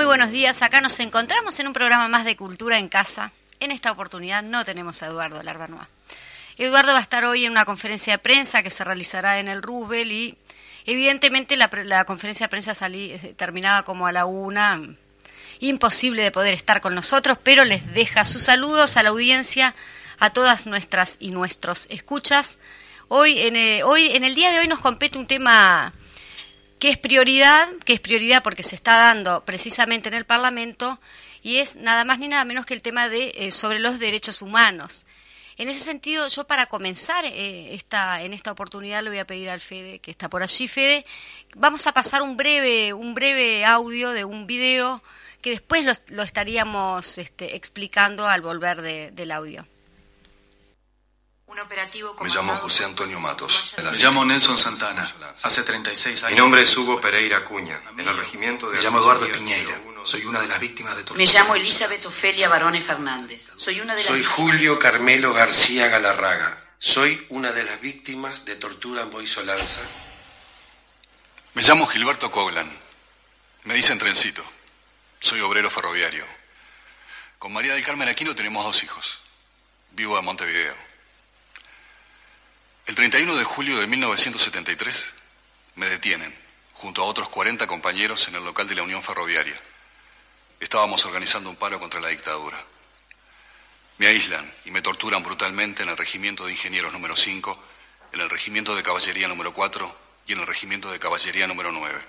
Muy buenos días. Acá nos encontramos en un programa más de Cultura en Casa. En esta oportunidad no tenemos a Eduardo Larbanoa. Eduardo va a estar hoy en una conferencia de prensa que se realizará en el Rubel y evidentemente la, conferencia de prensa salí, eh, terminaba como a la una. Imposible de poder estar con nosotros, pero les deja sus saludos a la audiencia, a todas nuestras y nuestros escuchas. Hoy en, eh, hoy, en el día de hoy nos compete un tema que es prioridad, que es prioridad porque se está dando precisamente en el Parlamento y es nada más ni nada menos que el tema de eh, sobre los derechos humanos. En ese sentido, yo para comenzar eh, esta, en esta oportunidad le voy a pedir al Fede, que está por allí, Fede, vamos a pasar un breve, un breve audio de un video que después lo, estaríamos este, explicando al volver del audio. Me llamo José Antonio Matos. Me llamo Nelson Santana. Hace 36 años. Mi nombre es Hugo Pereira Cuña, en el regimiento de... Me llamo Eduardo Piñeira. Soy una de las víctimas de tortura. Me llamo Elizabeth Ofelia Barone Fernández. Soy una de las Soy Julio Carmelo García Galarraga. Soy una de las víctimas de tortura en Boisolanza. Me llamo Gilberto Coglan. Me dicen trencito. Soy obrero ferroviario. Con María del Carmen Aquino tenemos dos hijos. Vivo en Montevideo. El 31 de julio de 1973 me detienen, junto a otros 40 compañeros, en el local de la Unión Ferroviaria. Estábamos organizando un paro contra la dictadura. Me aíslan y me torturan brutalmente en el Regimiento de Ingenieros número 5, en el Regimiento de Caballería número 4 y en el Regimiento de Caballería número 9.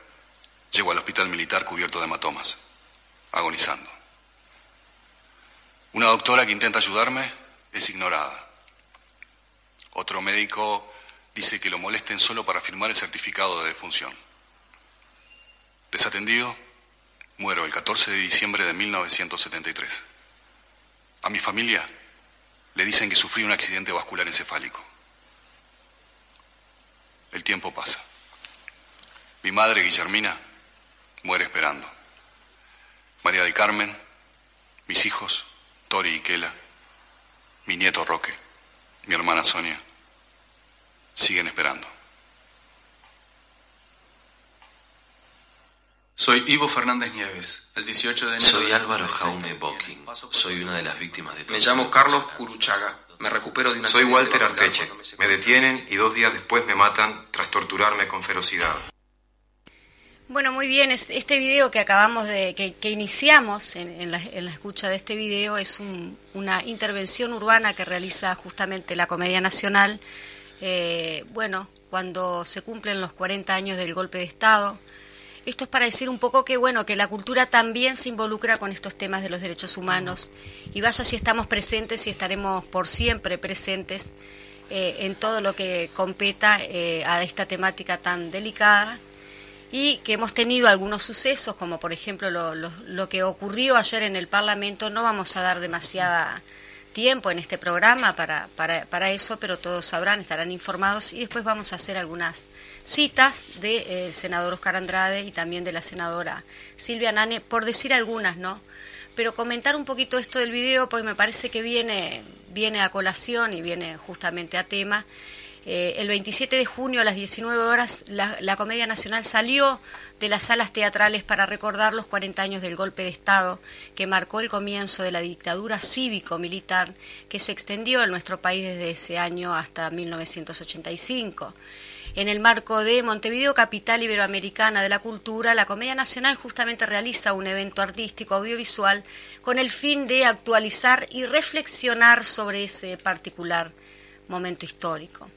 Llego al hospital militar cubierto de hematomas, agonizando. Una doctora que intenta ayudarme es ignorada. Otro médico dice que lo molesten solo para firmar el certificado de defunción. Desatendido, muero el 14 de diciembre de 1973. A mi familia le dicen que sufrí un accidente vascular encefálico. El tiempo pasa. Mi madre, Guillermina, muere esperando. María del Carmen, mis hijos, Tori y Kela, mi nieto Roque mi hermana Sonia, siguen esperando. Soy Ivo Fernández Nieves. El 18 de enero. Soy Álvaro Jaume Bocking. Soy una de las víctimas de Me llamo Carlos Curuchaga. Me recupero de una Soy Walter Arteche. Me detienen y dos días después me matan tras torturarme con ferocidad. Bueno, muy bien. Este video que acabamos de, que, iniciamos en, la, escucha de este video es una intervención urbana que realiza justamente la Comedia Nacional. Eh, bueno, cuando se cumplen los 40 años del golpe de Estado. Esto es para decir un poco que bueno que la cultura también se involucra con estos temas de los derechos humanos y vaya si estamos presentes y estaremos por siempre presentes eh, en todo lo que competa eh, a esta temática tan delicada y que hemos tenido algunos sucesos, como por ejemplo lo, lo, que ocurrió ayer en el Parlamento. No vamos a dar demasiada tiempo en este programa para, para, para eso, pero todos sabrán, estarán informados y después vamos a hacer algunas citas del eh, senador Oscar Andrade y también de la senadora Silvia Nane, por decir algunas, ¿no? Pero comentar un poquito esto del video porque me parece que viene, viene a colación y viene justamente a tema. Eh, el 27 de junio a las 19 horas la, Comedia Nacional salió de las salas teatrales para recordar los 40 años del golpe de Estado que marcó el comienzo de la dictadura cívico-militar que se extendió en nuestro país desde ese año hasta 1985. En el marco de Montevideo, capital iberoamericana de la cultura, la Comedia Nacional justamente realiza un evento artístico audiovisual con el fin de actualizar y reflexionar sobre ese particular momento histórico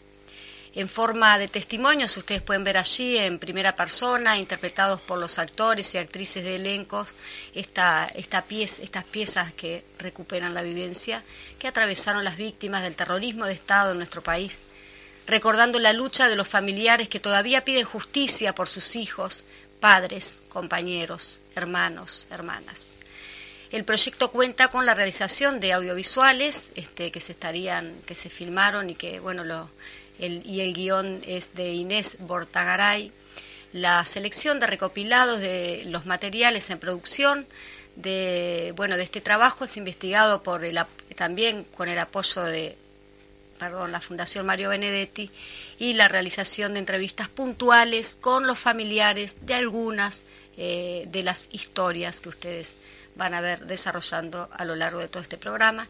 en forma de testimonios, ustedes pueden ver allí en primera persona, interpretados por los actores y actrices de elencos, esta, esta estas piezas que recuperan la vivencia que atravesaron las víctimas del terrorismo de Estado en nuestro país, recordando la lucha de los familiares que todavía piden justicia por sus hijos, padres, compañeros, hermanos, hermanas. El proyecto cuenta con la realización de audiovisuales este, que se estarían, que se filmaron y que bueno lo, y el guion es de Inés Bortagaray. La selección de recopilados de los materiales en producción de bueno de este trabajo es investigado por el, también con el apoyo de perdón, la Fundación Mario Benedetti y la realización de entrevistas puntuales con los familiares de algunas eh, de las historias que ustedes van a ver desarrollando a lo largo de todo este programa.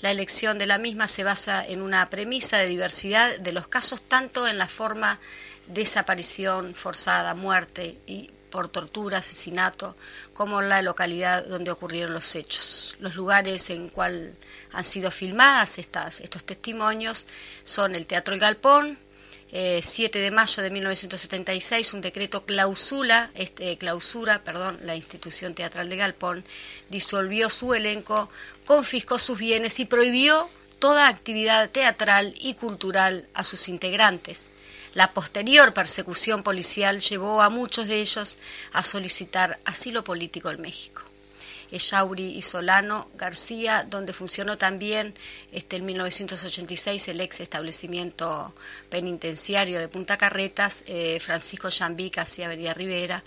La elección de la misma se basa en una premisa de diversidad de los casos, tanto en la forma desaparición forzada, muerte y por tortura, asesinato, como la localidad donde ocurrieron los hechos. Los lugares en cual han sido filmadas estas, estos testimonios son el Teatro El Galpón, 7 eh, de mayo de 1976, un decreto clausula, este, clausura perdón, la institución teatral de Galpón, disolvió su elenco, confiscó sus bienes y prohibió toda actividad teatral y cultural a sus integrantes. La posterior persecución policial llevó a muchos de ellos a solicitar asilo político en México. Echauri y Solano García, donde funcionó también este, en 1986 el ex establecimiento penitenciario de Punta Carretas, eh, Francisco Chambic hacia Avenida Rivera,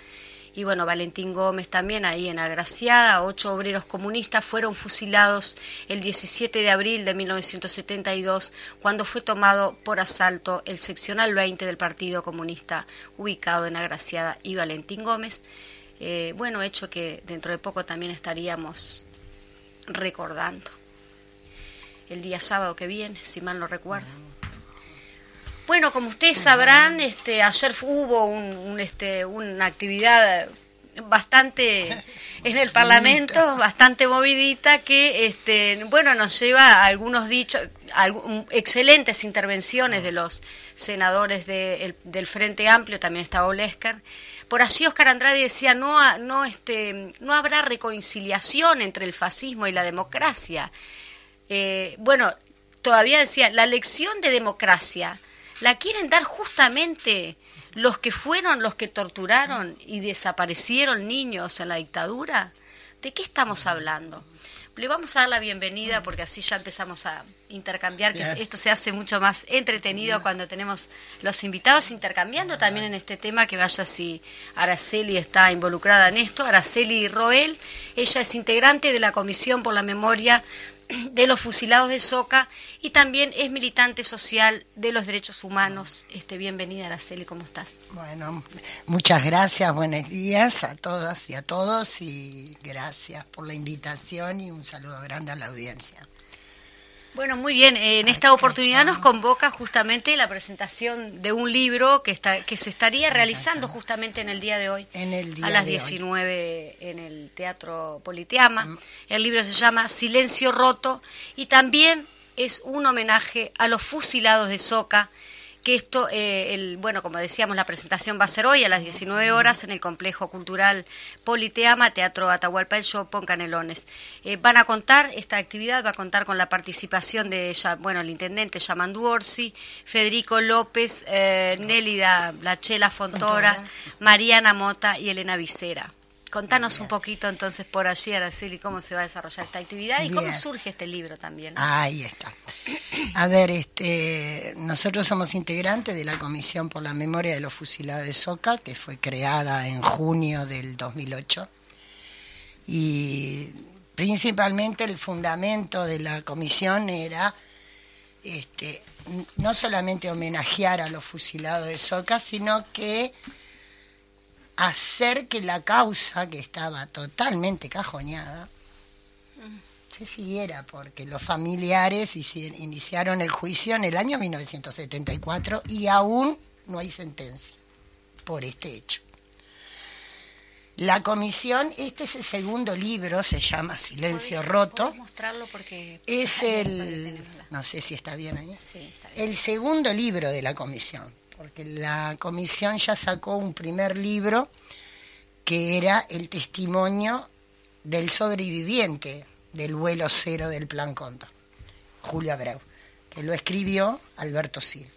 y bueno, Valentín Gómez también ahí en Agraciada, ocho obreros comunistas fueron fusilados el 17 de abril de 1972 cuando fue tomado por asalto el seccional 20 del Partido Comunista ubicado en Agraciada y Valentín Gómez eh, bueno, hecho que dentro de poco también estaríamos recordando. El día sábado que viene, si mal no recuerdo. Bueno, como ustedes sabrán, este, ayer hubo un, este, una actividad bastante en el Parlamento, bastante movidita, que este, bueno nos lleva a algunos dichos, excelentes intervenciones de los senadores del Frente Amplio, también estaba Olesker, por allí Oscar Andrade decía, no, no, este, no habrá reconciliación entre el fascismo y la democracia. Eh, bueno, todavía decía, la lección de democracia la quieren dar justamente los que fueron los que torturaron y desaparecieron niños en la dictadura. ¿De qué estamos hablando? Le vamos a dar la bienvenida porque así ya empezamos a intercambiar, que esto se hace mucho más entretenido cuando tenemos los invitados intercambiando también en este tema, que vaya si Araceli está involucrada en esto. Araceli Roel, ella es integrante de la Comisión por la Memoria de los fusilados de Soca y también es militante social de los derechos humanos. Este, bienvenida, Araceli, ¿cómo estás? Bueno, muchas gracias, buenos días a todas y a todos y gracias por la invitación y un saludo grande a la audiencia. Bueno, muy bien. En esta oportunidad nos convoca justamente la presentación de un libro que está que se estaría realizando justamente en el día de hoy, a las 19 en el Teatro Politeama. Mm. El libro se llama Silencio roto y también es un homenaje a los fusilados de Soca que esto, eh, el, bueno, como decíamos, la presentación va a ser hoy a las 19 horas en el Complejo Cultural Politeama, Teatro Atahualpa el Chopo, en Canelones. Eh, van a contar, esta actividad va a contar con la participación de, bueno, el intendente Yamandu Orsi, Federico López, eh, Nélida Lachela Fontora, Mariana Mota y Elena Vicera. Contanos un poquito entonces por allí, Araceli, cómo se va a desarrollar esta actividad y cómo surge este libro también. Ahí está. A ver, este, nosotros somos integrantes de la Comisión por la Memoria de los Fusilados de Soca, que fue creada en junio del 2008. Y principalmente el fundamento de la comisión era este, no solamente homenajear a los fusilados de Soca, sino que hacer que la causa, que estaba totalmente cajoneada, se siguiera, porque los familiares iniciaron el juicio en el año 1974 y aún no hay sentencia por este hecho. La comisión, este es el segundo libro, se llama Silencio Roto. mostrarlo porque es el, no sé si está bien ahí. El segundo libro de la comisión porque la comisión ya sacó un primer libro que era el testimonio del sobreviviente del vuelo cero del Plan Cóndor, Julio Abreu, que lo escribió Alberto Silva.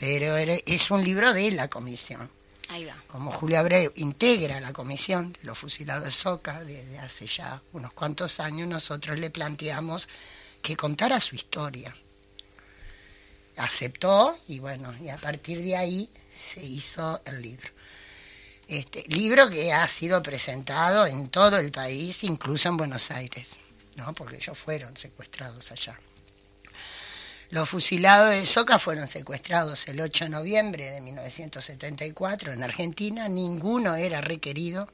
Pero es un libro de la comisión. Ahí va. Como Julio Abreu integra la comisión de los fusilados de Soca desde hace ya unos cuantos años, nosotros le planteamos que contara su historia. Aceptó y bueno, y a partir de ahí se hizo el libro. Este libro que ha sido presentado en todo el país, incluso en Buenos Aires, ¿no? Porque ellos fueron secuestrados allá. Los fusilados de Soca fueron secuestrados el 8 de noviembre de 1974 en Argentina. Ninguno era requerido.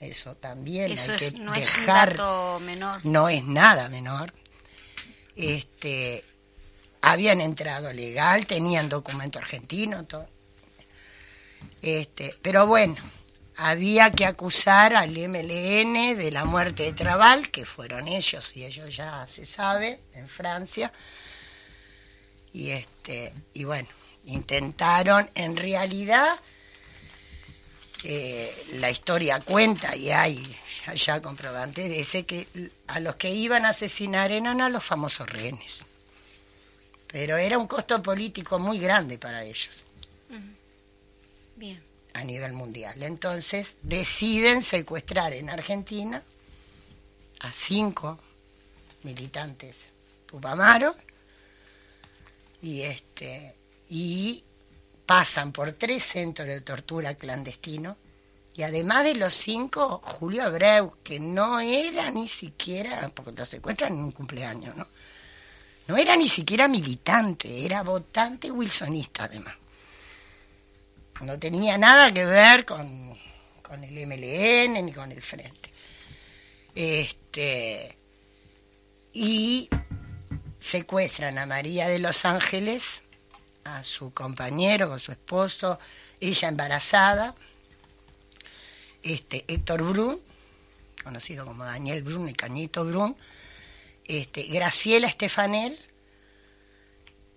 Eso también Eso hay es, que no dejar. es un dato menor. No es nada menor. Este, habían entrado legal, tenían documento argentino, todo. Este, pero bueno, había que acusar al MLN de la muerte de Trabal, que fueron ellos, y ellos ya se sabe, en Francia. Y este, y bueno, intentaron, en realidad, eh, la historia cuenta y hay allá comprobantes, dice que a los que iban a asesinar eran a los famosos rehenes. Pero era un costo político muy grande para ellos Bien. a nivel mundial. Entonces deciden secuestrar en Argentina a cinco militantes tupamaros y este y pasan por tres centros de tortura clandestino y además de los cinco Julio Abreu que no era ni siquiera porque lo secuestran en un cumpleaños no no era ni siquiera militante era votante wilsonista además no tenía nada que ver con, con el MLN ni con el Frente. Este, y secuestran a María de los Ángeles, a su compañero, con su esposo, ella embarazada, este, Héctor Brun, conocido como Daniel Brun y Cañito Brun, este, Graciela Estefanel,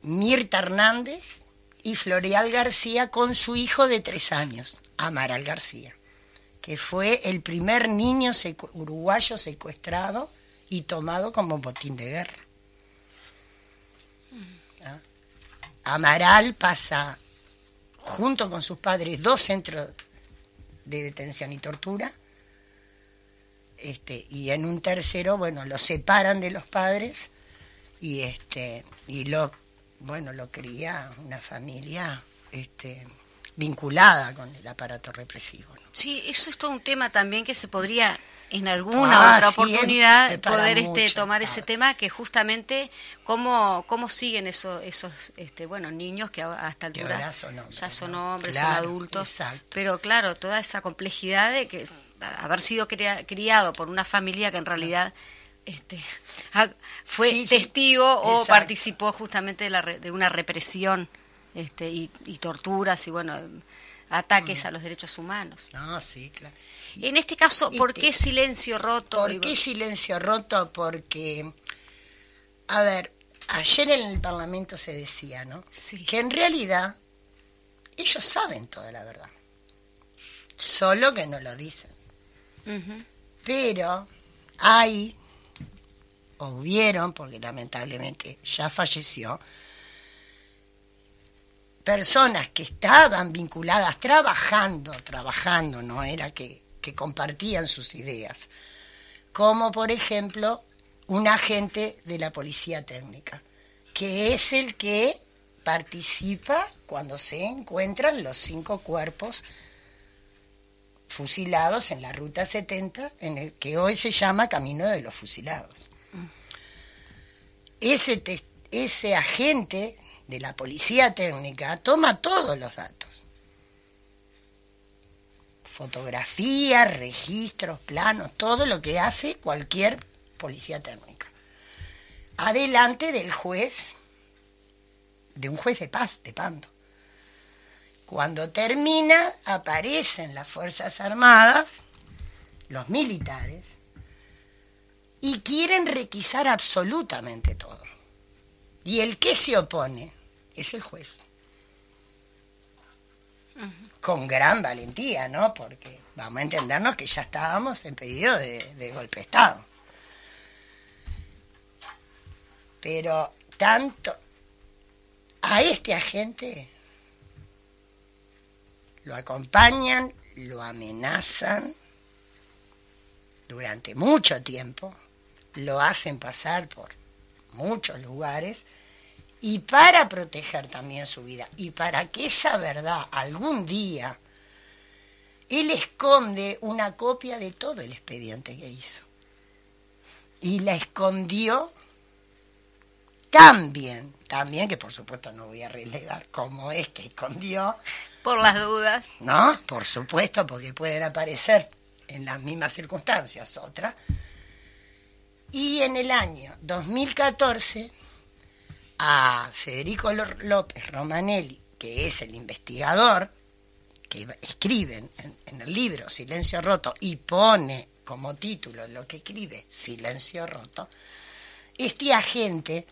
Mirta Hernández, y Floreal García con su hijo de tres años, Amaral García, que fue el primer niño uruguayo secuestrado y tomado como botín de guerra. ¿Ah? Amaral pasa junto con sus padres dos centros de detención y tortura, este, y en un tercero, bueno, lo separan de los padres y este, y lo bueno, lo cría una familia este, vinculada con el aparato represivo. ¿no? Sí, eso es todo un tema también que se podría en alguna Ah, otra oportunidad poder este, tomar claro. ese tema que justamente cómo cómo siguen esos esos este bueno niños que a- hasta Que altura son hombres, ya son hombres son adultos pero claro toda esa complejidad de que haber sido cria- criado por una familia que en realidad este fue Sí, sí, testigo o exacto. participó justamente de la de una represión este y, y torturas y bueno ataques Mm. a los derechos humanos No, sí, claro. en este caso, ¿por Este, qué silencio roto? ¿Por qué silencio roto? Porque, a ver, ayer en el Parlamento se decía, ¿no? Sí. Que en realidad ellos saben toda la verdad, solo que no lo dicen. Pero hay, o hubieron, porque lamentablemente ya falleció, personas que estaban vinculadas, trabajando, trabajando, no era que, que compartían sus ideas, como por ejemplo un agente de la policía técnica, que es el que participa cuando se encuentran los cinco cuerpos fusilados en la Ruta 70, en el que hoy se llama Camino de los Fusilados. Ese, agente de la policía técnica toma todos los datos. Fotografías, registros, planos, todo lo que hace cualquier policía técnica. Adelante del juez, de un juez de paz, de Pando. Cuando termina, aparecen las Fuerzas Armadas, los militares, y quieren requisar absolutamente todo. Y el que se opone es el juez. Con gran valentía, ¿no? Porque vamos a entendernos que ya estábamos en periodo de, de golpe de Estado. Pero tanto a este agente lo acompañan, lo amenazan durante mucho tiempo, lo hacen pasar por muchos lugares y para proteger también su vida y para que esa verdad algún día él esconde una copia de todo el expediente que hizo y la escondió tan bien, también que por supuesto no voy a relegar cómo es que escondió. Por las dudas. No, por supuesto, porque pueden aparecer en las mismas circunstancias otras. Y en el año 2014, a Federico López Romanelli, que es el investigador, que escribe en, en el libro Silencio Roto y pone como título lo que escribe Silencio Roto, este agente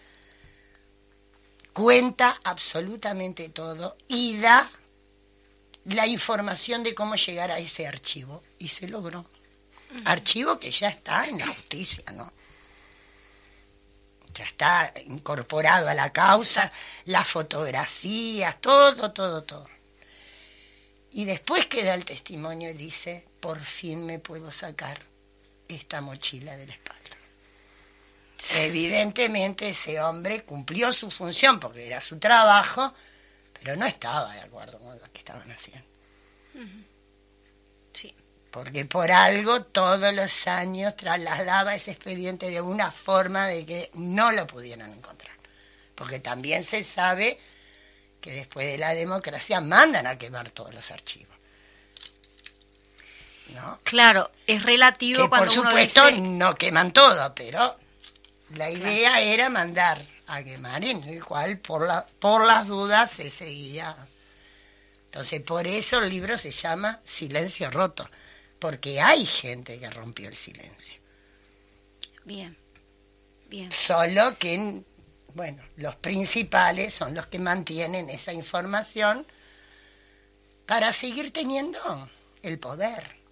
cuenta absolutamente todo y da la información de cómo llegar a ese archivo. Y se logró. Archivo que ya está en la justicia, ¿no? Ya está incorporado a la causa, las fotografías, todo, todo, todo. Y después queda el testimonio y dice, por fin me puedo sacar esta mochila de la espalda. Evidentemente ese hombre cumplió su función porque era su trabajo, pero no estaba de acuerdo con lo que estaban haciendo. Sí. Porque por algo todos los años trasladaba ese expediente de una forma de que no lo pudieran encontrar. Porque también se sabe que después de la democracia mandan a quemar todos los archivos. ¿No? Claro, es relativo que cuando por uno supuesto dice- no queman todo, pero la idea era mandar a quemar, en el cual por, la, por las dudas se seguía. Entonces, por eso el libro se llama Silencio Roto, porque hay gente que rompió el silencio. Bien, bien. Solo que, bueno, los principales son los que mantienen esa información para seguir teniendo el poder.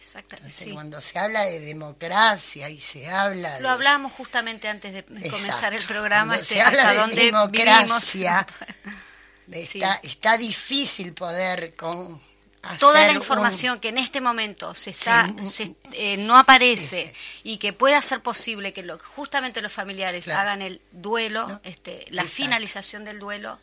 Exactamente. Entonces, sí. cuando se habla de democracia y se habla de... Lo hablamos justamente antes de comenzar el Exacto. programa, este, se habla hasta de dónde vivimos. democracia, Sí. Está, está difícil poder con Toda la información que en este momento se está, Sí. se- eh, no aparece y que pueda ser posible que lo, justamente los familiares Claro. hagan el duelo, No. este, la Exacto. finalización del duelo,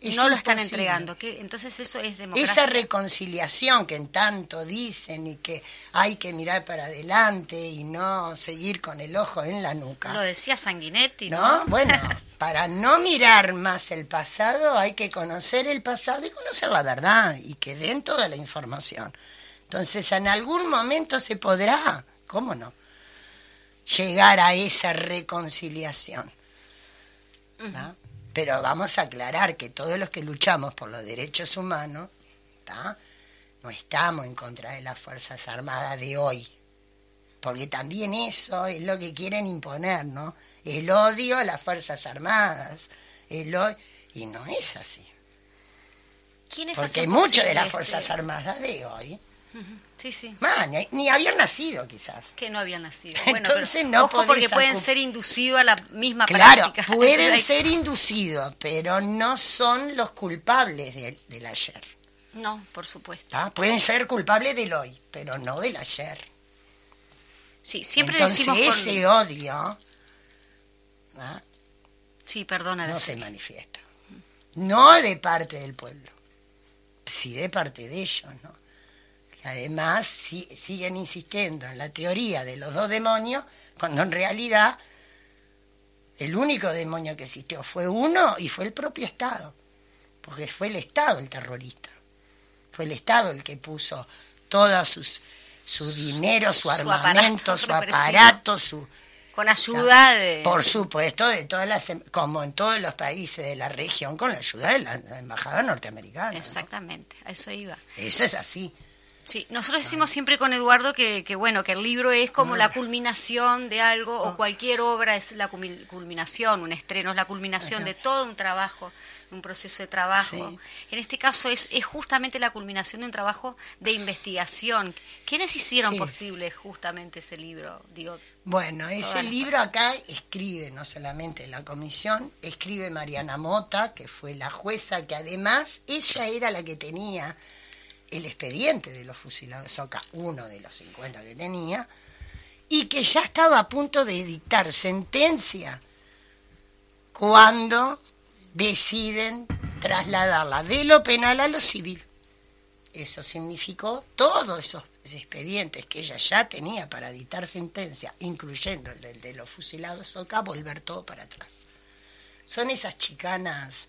Es no lo están entregando. Que, entonces eso es democracia. esa reconciliación que en tanto dicen y que hay que mirar para adelante y no seguir con el ojo en la nuca. Lo decía Sanguinetti, ¿no? ¿No? Bueno, para no mirar más el pasado hay que conocer el pasado y conocer la verdad y que den toda la información. Entonces, en algún momento se podrá, ¿cómo no? Llegar a esa reconciliación. ¿tá? Pero vamos a aclarar que todos los que luchamos por los derechos humanos, ¿tá? no estamos en contra de las Fuerzas Armadas de hoy, porque también eso es lo que quieren imponer, ¿no? El odio a las Fuerzas Armadas, el o- y no es así, ¿Quiénes porque posible de las este- Fuerzas Armadas de hoy. Sí, sí. man, ni, ni habían nacido quizás. Que no habían nacido. Bueno, Entonces pero no ojo porque pueden ser inducidos a la misma Claro, práctica. pueden ser inducidos, pero no son los culpables del- del ayer. No, por supuesto. ¿tá? Pueden ser culpables del hoy, pero no del ayer. Sí, siempre Entonces decimos con... ese odio ¿tá? Sí, perdona. no se manifiesta. No de parte del pueblo, sí de parte de ellos, ¿no? Además si- siguen insistiendo en la teoría de los dos demonios, cuando en realidad el único demonio que existió fue uno y fue el propio Estado, porque fue el Estado el terrorista, fue el Estado el que puso todo sus, su dinero, su, Su armamento, su aparato, su, Con ayuda de... por supuesto, de todas las, em- como en todos los países de la región, con la ayuda de la, embajada norteamericana. ¿no? Exactamente, a eso iba. Eso es así. Sí, nosotros decimos siempre con Eduardo que, que bueno, que el libro es como la culminación de algo o cualquier obra es la culminación, un estreno es la culminación de todo un trabajo, un proceso de trabajo. Sí. En este caso es, es justamente la culminación de un trabajo de investigación. ¿Quiénes hicieron Sí. posible justamente ese libro? Digo, Bueno, ese libro acá escribe no solamente la comisión, escribe Mariana Mota, que fue la jueza, que además ella era la que tenía el expediente de los fusilados de Soca, uno de los 50 que tenía, y que ya estaba a punto de dictar sentencia cuando deciden trasladarla de lo penal a lo civil. Eso significó todos esos expedientes que ella ya tenía para dictar sentencia, incluyendo el de, los fusilados Soca, volver todo para atrás. Son esas chicanas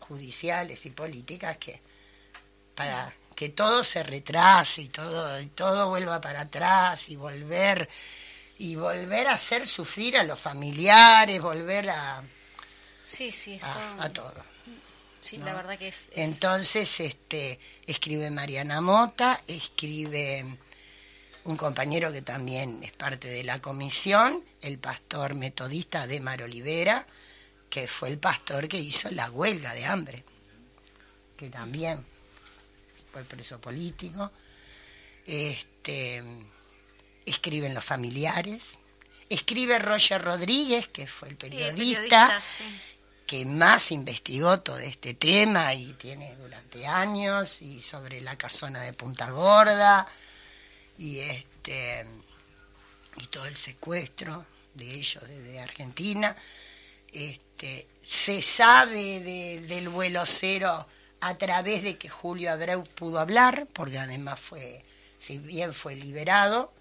judiciales y políticas que para que todo se retrase y todo, todo vuelva para atrás y volver y volver a hacer sufrir a los familiares, volver a sí, sí, a, todo. Sí, la verdad que es, Entonces, este, escribe Mariana Mota, escribe un compañero que también es parte de la comisión, el pastor metodista Demar Olivera, que fue el pastor que hizo la huelga de hambre, que también fue preso político. Este, escriben los familiares, escribe Roger Rodríguez, que fue el periodista, que más investigó todo este tema y tiene durante años, y sobre la casona de Punta Gorda, y este y todo el secuestro de ellos desde Argentina. Este, se sabe del vuelo cero a través de que Julio Abreu pudo hablar, porque además fue, si bien fue liberado,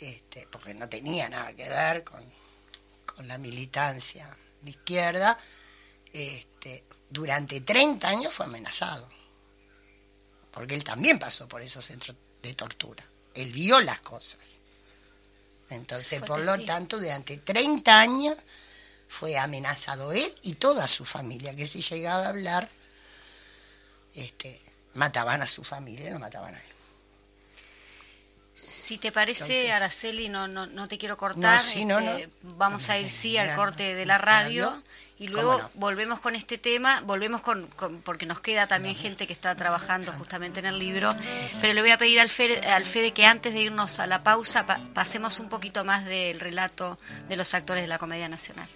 este, porque no tenía nada que ver con, con la militancia de izquierda, este, durante 30 años fue amenazado, porque él también pasó por esos centros de tortura, él vio las cosas. Entonces, por lo tanto, durante 30 años fue amenazado él y toda su familia, que si llegaba a hablar, este, mataban a su familia, no mataban a él. Si te parece, Araceli, no, no, no te quiero cortar, este, vamos a ir sí al corte de la radio y luego volvemos con este tema, volvemos con, porque nos queda también gente que está trabajando justamente en el libro, pero le voy a pedir al Fede, al Fede que antes de irnos a la pausa pasemos un poquito más del relato de los actores de la Comedia Nacional.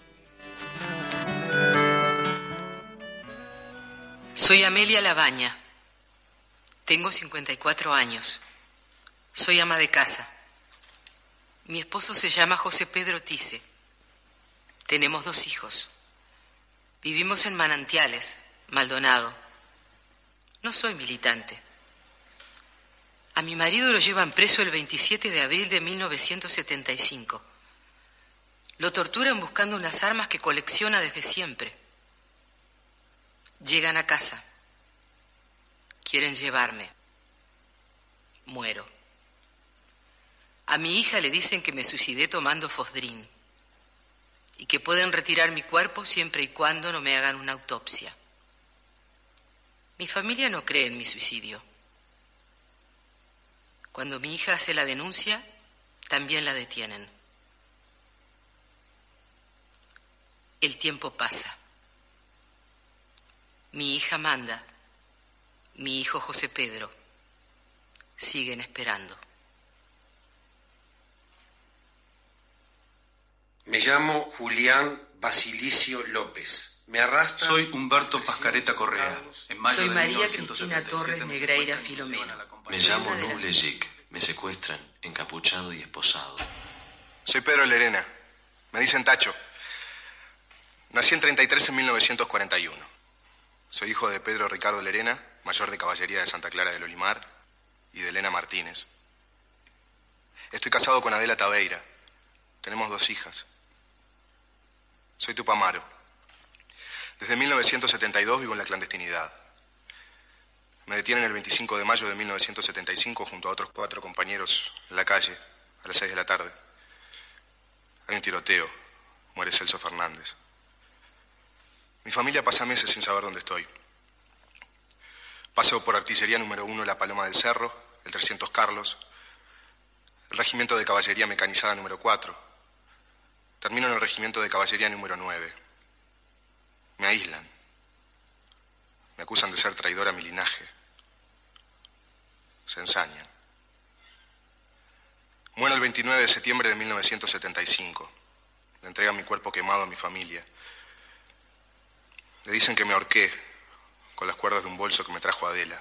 Soy Amelia Labaña. Tengo 54 años. Soy ama de casa. Mi esposo se llama José Pedro Tice. Tenemos dos hijos. Vivimos en Manantiales, Maldonado. No soy militante. A mi marido lo llevan preso el 27 de abril de 1975. Lo torturan buscando unas armas que colecciona desde siempre. Llegan a casa. Quieren llevarme. Muero. A mi hija le dicen que me suicidé tomando Fosdrin y que pueden retirar mi cuerpo siempre y cuando no me hagan una autopsia. Mi familia no cree en mi suicidio. Cuando mi hija hace la denuncia, también la detienen. El tiempo pasa. Mi hija Manda, mi hijo José Pedro, siguen esperando. Me llamo Julián Basilicio López. Me arrastra. Soy Humberto Pascareta Correa. Soy María Cristina Torres Negreira Filomeno. Me llamo Nuble Jic. Me secuestran, encapuchado y esposado. Soy Pedro Lerena. Me dicen Tacho. Nací en 33 en 1941. Soy hijo de Pedro Ricardo Lerena, mayor de caballería de Santa Clara del Olimar, y de Elena Martínez. Estoy casado con Adela Tabeira. Tenemos dos hijas. Soy Tupamaro. Desde 1972 vivo en la clandestinidad. Me detienen el 25 de mayo de 1975 junto a otros cuatro compañeros en la calle a las 6 de la tarde. Hay un tiroteo. Muere Celso Fernández. Mi familia pasa meses sin saber dónde estoy. Paso por artillería número uno La Paloma del Cerro, el 300 Carlos, el regimiento de caballería mecanizada número 4. Termino en el regimiento de caballería número 9. Me aíslan. Me acusan de ser traidor a mi linaje. Se ensañan. Muero el 29 de septiembre de 1975. Le entregan mi cuerpo quemado a mi familia. Le dicen que me ahorqué con las cuerdas de un bolso que me trajo Adela.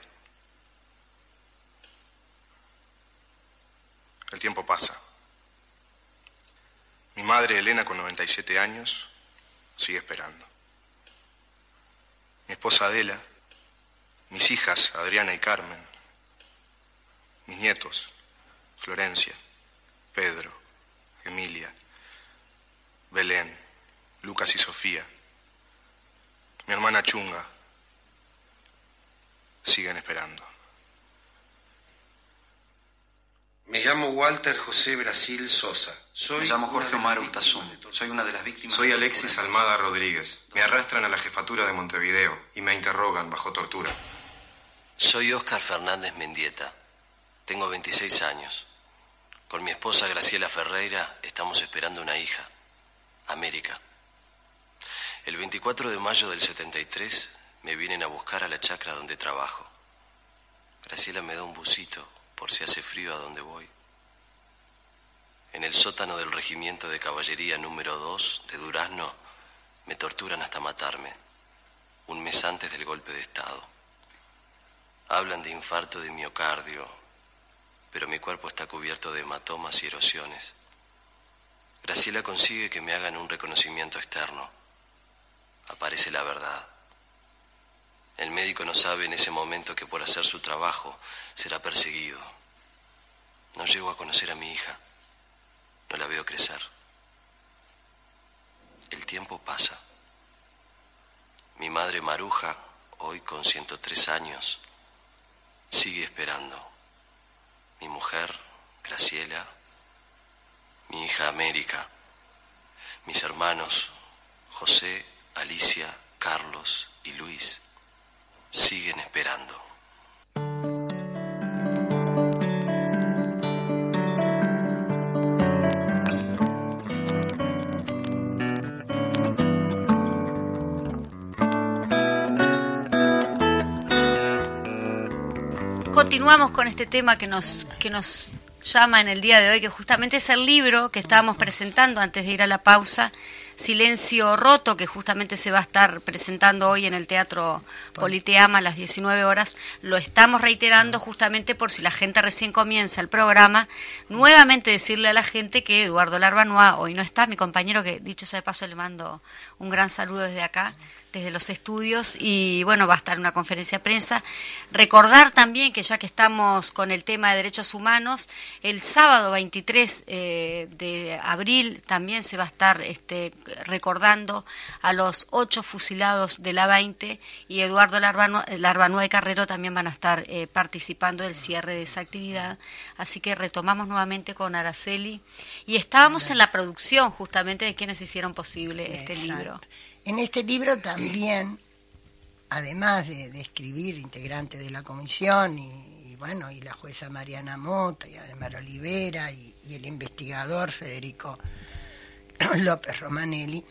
El tiempo pasa. Mi madre, Elena, con 97 años, sigue esperando. Mi esposa Adela, mis hijas, Adriana y Carmen, mis nietos, Florencia, Pedro, Emilia, Belén, Lucas y Sofía, mi hermana Chunga, siguen esperando. Me llamo Walter José Brasil Sosa. Soy Me llamo Jorge Omar Urtasun. Soy una de las víctimas. Soy Alexis Almada Rodríguez. Me arrastran a la jefatura de Montevideo y me interrogan bajo tortura. Soy Oscar Fernández Mendieta. Tengo 26 años. Con mi esposa Graciela Ferreira estamos esperando una hija, América. El 24 de mayo del 73 me vienen a buscar a la chacra donde trabajo. Graciela me da un busito por si hace frío a donde voy. En el sótano del regimiento de caballería número 2 de Durazno me torturan hasta matarme, un mes antes del golpe de Estado. Hablan de infarto de miocardio, pero mi cuerpo está cubierto de hematomas y erosiones. Graciela consigue que me hagan un reconocimiento externo. Aparece la verdad. El médico no sabe en ese momento que por hacer su trabajo será perseguido. No llego a conocer a mi hija. No la veo crecer. El tiempo pasa. Mi madre Maruja, hoy con 103 años, sigue esperando. Mi mujer, Graciela, mi hija América, mis hermanos, José, Alicia, Carlos y Luis, siguen esperando. Continuamos con este tema que nos, que nos llama en el día de hoy, que justamente es el libro que estábamos presentando antes de ir a la pausa, Silencio Roto, que justamente se va a estar presentando hoy en el Teatro Politeama a las 19 horas. Lo estamos reiterando justamente por si la gente recién comienza el programa. Nuevamente decirle a la gente que Eduardo Larbanois hoy no está, mi compañero que dicho sea de paso le mando un gran saludo desde acá desde los estudios y bueno, va a estar una conferencia de prensa. Recordar también que ya que estamos con el tema de derechos humanos, el sábado 23 eh, de abril también se va a estar este, recordando a los ocho fusilados de la 20 y Eduardo Larbanua y Carrero también van a estar eh, participando del cierre de esa actividad. Así que retomamos nuevamente con Araceli y estábamos en la producción justamente de quienes hicieron posible este libro. En este libro también, además de, escribir integrantes de la comisión y, bueno, y la jueza Mariana Mota y además Olivera y, el investigador Federico López Romanelli,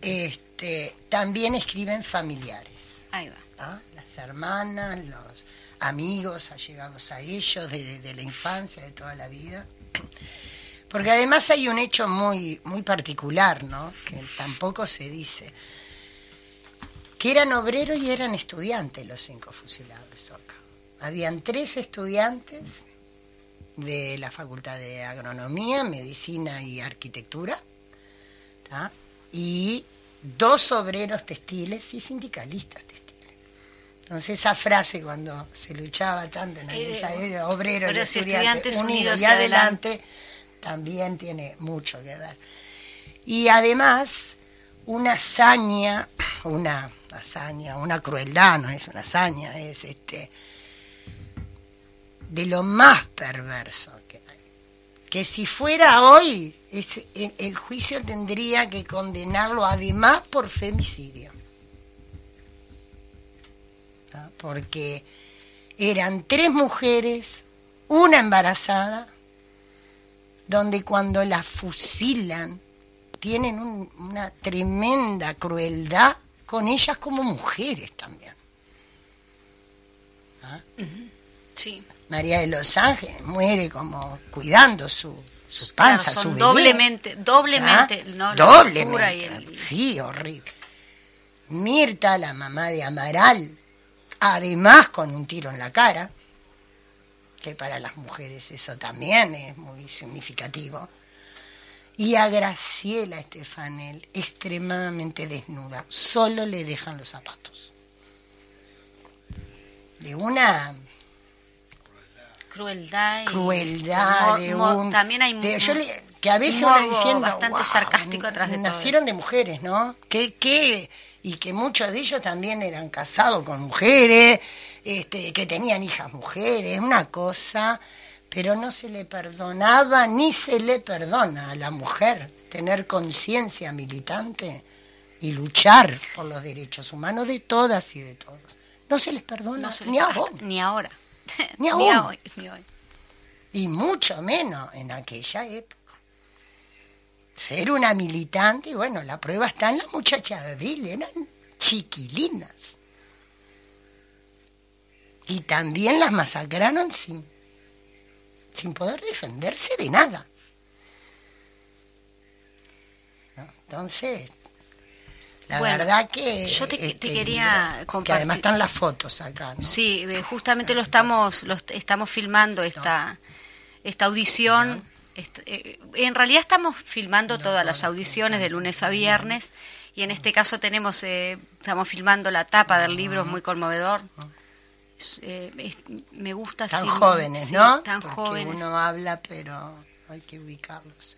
este, también escriben familiares. Ahí va. ¿Ah? Las hermanas, los amigos allegados a ellos de, la infancia, de toda la vida. Porque además hay un hecho muy, muy particular, ¿no? Que tampoco se dice. Que eran obreros y eran estudiantes los cinco fusilados de Soca. Habían tres estudiantes de la Facultad de Agronomía, Medicina y Arquitectura, y dos obreros textiles y sindicalistas textiles. Entonces esa frase cuando se luchaba tanto en aquella era obreros y estudiantes, unidos y adelante también tiene mucho que ver. Y además, una hazaña, una hazaña, una crueldad, no es una hazaña, es este de lo más perverso que hay. Que si fuera hoy, el, juicio tendría que condenarlo además por femicidio. Porque eran tres mujeres, una embarazada, donde cuando la fusilan tienen una tremenda crueldad con ellas como mujeres también. ¿Ah? Sí. María de los Ángeles muere como cuidando su, su panza, su bebé. Doblemente, doblemente, ¿Ah? ¿no? Doblemente. Sí, horrible. Mirta, la mamá de Amaral, además con un tiro en la cara. Que para las mujeres eso también es muy significativo. Y a Graciela Estefanel, extremadamente desnuda, solo le dejan los zapatos. De una crueldad. Crueldad, de un, también hay de, yo que a veces uno diciendo bastante sarcástico atrás de nacieron de mujeres, ¿no? Que, que y que muchos de ellos también eran casados con mujeres, este, que tenían hijas mujeres, una cosa, pero no se le perdonaba ni se le perdona a la mujer tener conciencia militante y luchar por los derechos humanos de todas y de todos. No se les perdona ni, ahora. ni ahora. Ni ahora. Y mucho menos en aquella época. Ser una militante, bueno, la prueba está en las muchachas de abril, eran chiquilinas. Y también las masacraron sin, sin poder defenderse de nada. Entonces, la verdad que yo te, este, quería compartir. que además están las fotos acá ¿no? sí eh, justamente lo estamos lo estamos filmando esta esta audición. Eh, en realidad estamos filmando todas las audiciones de lunes a viernes. Y en este caso tenemos eh, estamos filmando la tapa del libro muy conmovedor me gusta tan jóvenes no tan jóvenes uno habla pero hay que ubicarlos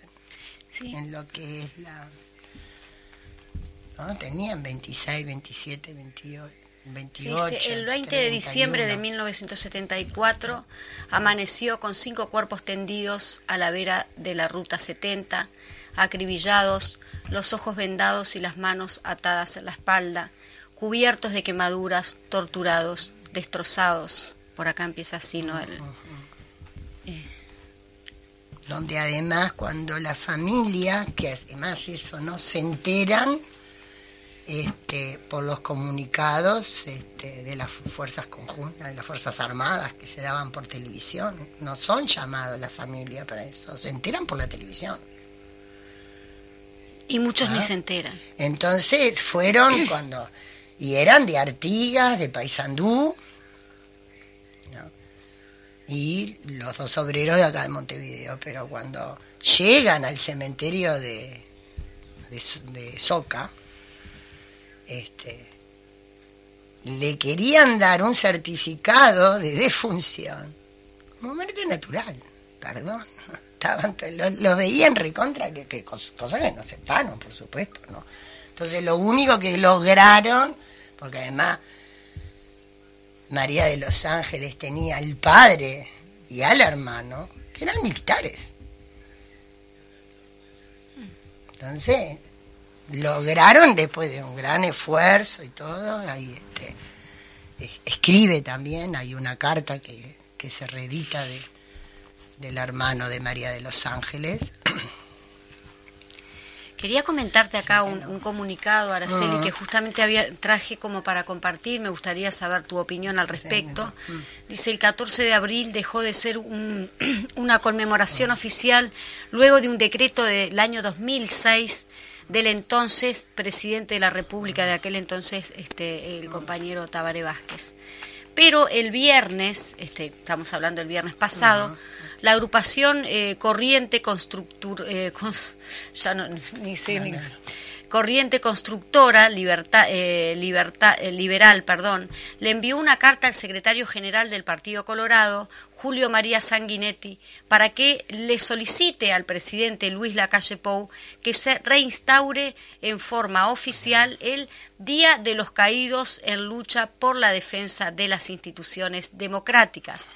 en lo que es la ¿no? Tenían 26, 27, 28. 28, el 20 de diciembre de 1974 amaneció con cinco cuerpos tendidos a la vera de la Ruta 70, acribillados, los ojos vendados y las manos atadas en la espalda, cubiertos de quemaduras, torturados, destrozados. Por acá empieza así, ¿no? El, eh. Donde además cuando la familia, que además eso no se enteran, este, por los comunicados este, de las fuerzas conjuntas, de las fuerzas armadas que se daban por televisión. No son llamados la familia para eso, se enteran por la televisión. Y muchos ni ¿Ah? se enteran. Entonces fueron cuando, y eran de Artigas, de Paysandú, y los dos obreros de acá de Montevideo, pero cuando llegan al cementerio de, de, de Soca, este, le querían dar un certificado de defunción como muerte natural, perdón. Estaban, lo, veían recontra, que, que cosas que no aceptaron, por supuesto, ¿no? Entonces lo único que lograron, porque además María de los Ángeles tenía al padre y al hermano, que eran militares. Entonces, lograron después de un gran esfuerzo y todo, ahí este, escribe también, hay una carta que, que se reedita de, del hermano de María de los Ángeles. Quería comentarte acá un, comunicado, Araceli, que justamente había, traje como para compartir, me gustaría saber tu opinión al respecto. Dice, el 14 de abril dejó de ser un, una conmemoración oficial luego de un decreto del año 2006 del entonces presidente de la República de aquel entonces, este, el compañero Tabaré Vázquez. Pero el viernes, este, estamos hablando del viernes pasado, la agrupación eh, Corriente eh, ya no, ni sé, ni, Corriente Constructora libertad, eh, libertad, eh, Liberal perdón, le envió una carta al secretario general del Partido Colorado, Julio María Sanguinetti, para que le solicite al presidente Luis Lacalle Pou que se reinstaure en forma oficial el Día de los Caídos en lucha por la defensa de las instituciones democráticas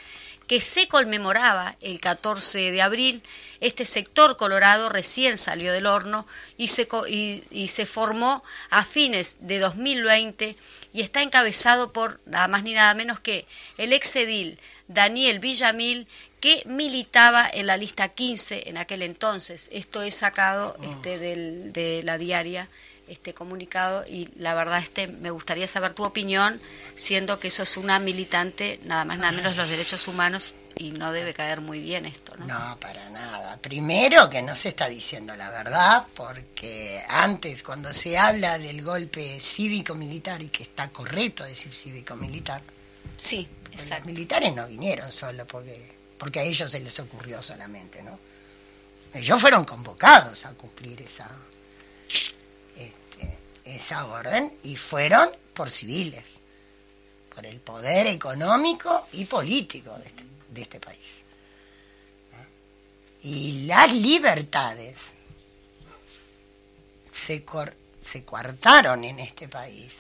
que se conmemoraba el 14 de abril. Este sector colorado recién salió del horno y se, y, se formó a fines de 2020 y está encabezado por nada más ni nada menos que el ex edil Daniel Villamil, que militaba en la lista 15 en aquel entonces. Esto es sacado este, de la diaria este comunicado y la verdad este me gustaría saber tu opinión siendo que eso es una militante nada más nada menos los derechos humanos y no debe caer muy bien esto no no para nada. Primero que no se está diciendo la verdad porque antes cuando se habla del golpe cívico militar y que está correcto decir cívico militar sí exacto. los militares no vinieron solo porque porque a ellos se les ocurrió solamente, ¿no? Ellos fueron convocados a cumplir esa, esa orden y fueron por civiles, por el poder económico y político de este, de este país. Y las libertades se, se coartaron en este país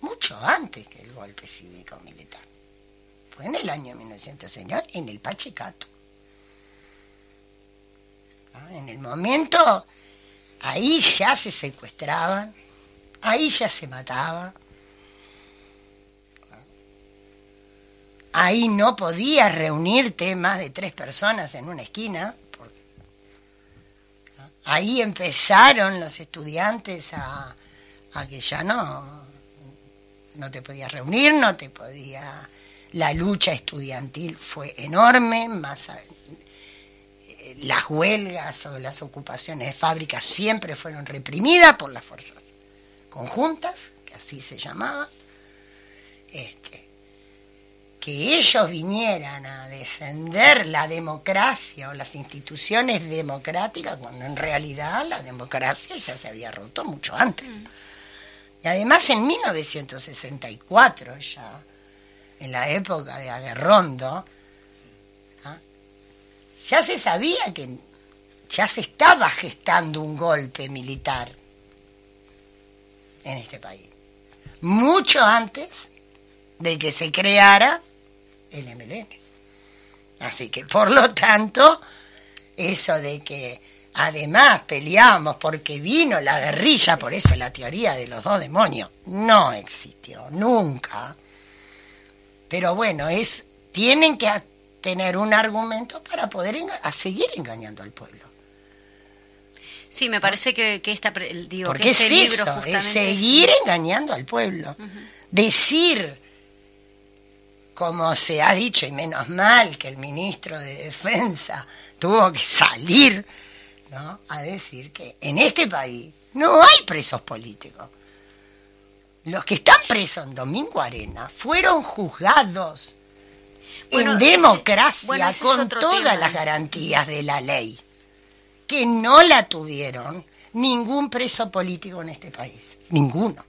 mucho antes que el golpe cívico-militar. Fue en el año 1960, en el Pachecato. En el momento, ahí ya se secuestraban, ahí ya se mataba, ahí no podías reunirte más de tres personas en una esquina. Ahí empezaron los estudiantes a, que ya no, no te podías reunir, no te podía... La lucha estudiantil fue enorme, más las huelgas o las ocupaciones de fábricas siempre fueron reprimidas por las fuerzas conjuntas, que así se llamaba. Este, que ellos vinieran a defender la democracia o las instituciones democráticas, cuando en realidad la democracia ya se había roto mucho antes. Y además en 1964, ya en la época de Aguerrondo, ya se sabía que ya se estaba gestando un golpe militar en este país. Mucho antes de que se creara el MLN. Así que, por lo tanto, eso de que además peleamos porque vino la guerrilla, por eso la teoría de los dos demonios, no existió, nunca. Pero bueno, es tienen que tener un argumento para poder seguir engañando al pueblo. Sí, me parece que, que esta, digo, Porque este es libro eso, es seguir engañando al pueblo. Decir, como se ha dicho, y menos mal que el ministro de Defensa tuvo que salir ¿no? a decir que en este país no hay presos políticos. Los que están presos en Domingo Arena fueron juzgados en democracia con todas las garantías de la ley, que no la tuvieron ningún preso político en este país, ninguno.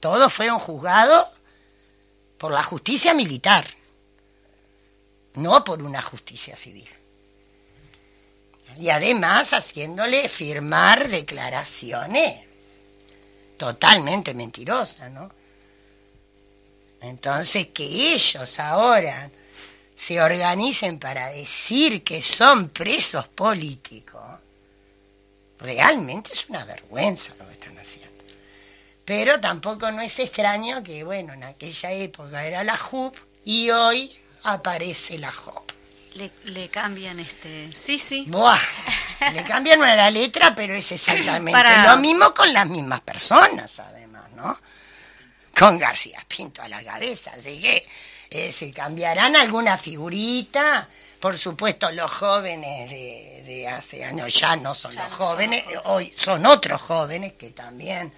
Todos fueron juzgados por la justicia militar, no por una justicia civil. Y además haciéndole firmar declaraciones totalmente mentirosas, ¿no? Entonces, que ellos ahora se organicen para decir que son presos políticos, realmente es una vergüenza lo que están haciendo. Pero tampoco no es extraño que, bueno, en aquella época era la JUP y hoy aparece la JOP. Le, cambian este... Sí, sí. Buah, le cambian una la letra, pero es exactamente lo mismo con las mismas personas, además, ¿no? con García Pinto a la cabeza. Así que eh, se cambiarán alguna figurita. Por supuesto, los jóvenes de, hace años ya no son los jóvenes, hoy son otros jóvenes que también,